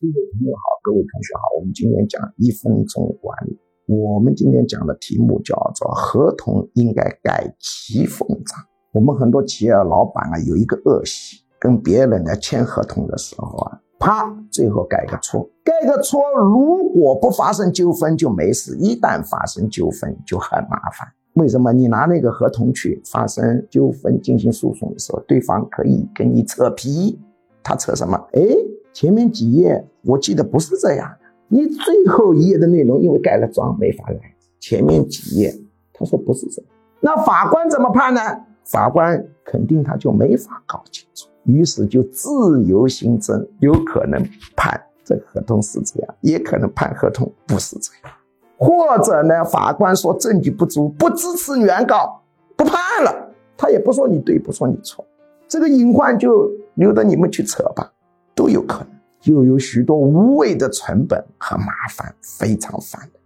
各位朋友好，各位同学好，我们今天讲一分钟管理。我们今天讲的题目叫做合同应该盖骑缝章。我们很多企业老板啊，有一个恶习，跟别人来签合同的时候啊，啪，最后盖个戳，盖个戳，如果不发生纠纷就没事，一旦发生纠纷就很麻烦。为什么？你拿那个合同去发生纠纷进行诉讼的时候，对方可以跟你扯皮，他扯什么？哎，前面几页我记得不是这样的，你最后一页的内容因为盖了章没法改，前面几页他说不是这样，那法官怎么判呢？法官肯定他就没法搞清楚，于是就自由行政，有可能判这合同是这样，也可能判合同不是这样，或者呢，法官说证据不足，不支持原告，不判了，他也不说你对，不说你错，这个隐患就留着你们去扯吧，都有可能，又有许多无谓的成本和麻烦，非常烦的。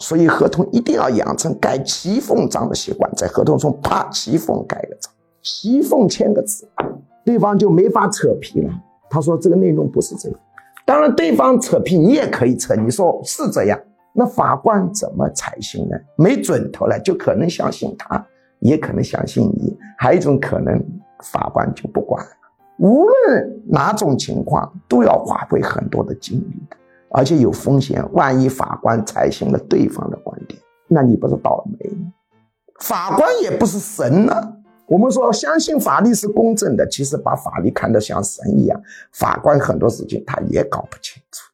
所以合同一定要养成盖骑缝章的习惯，在合同中啪骑缝盖个章，骑缝签个字，对方就没法扯皮了。他说这个内容不是这样，当然对方扯皮你也可以扯，你说是这样，那法官怎么采信呢？没准头了，就可能相信他，也可能相信你，还有一种可能，法官就不管了。无论哪种情况，都要花费很多的精力的。而且有风险，万一法官采信了对方的观点，那你不是倒霉吗？法官也不是神呢。我们说相信法律是公正的，其实把法律看得像神一样，法官很多事情他也搞不清楚。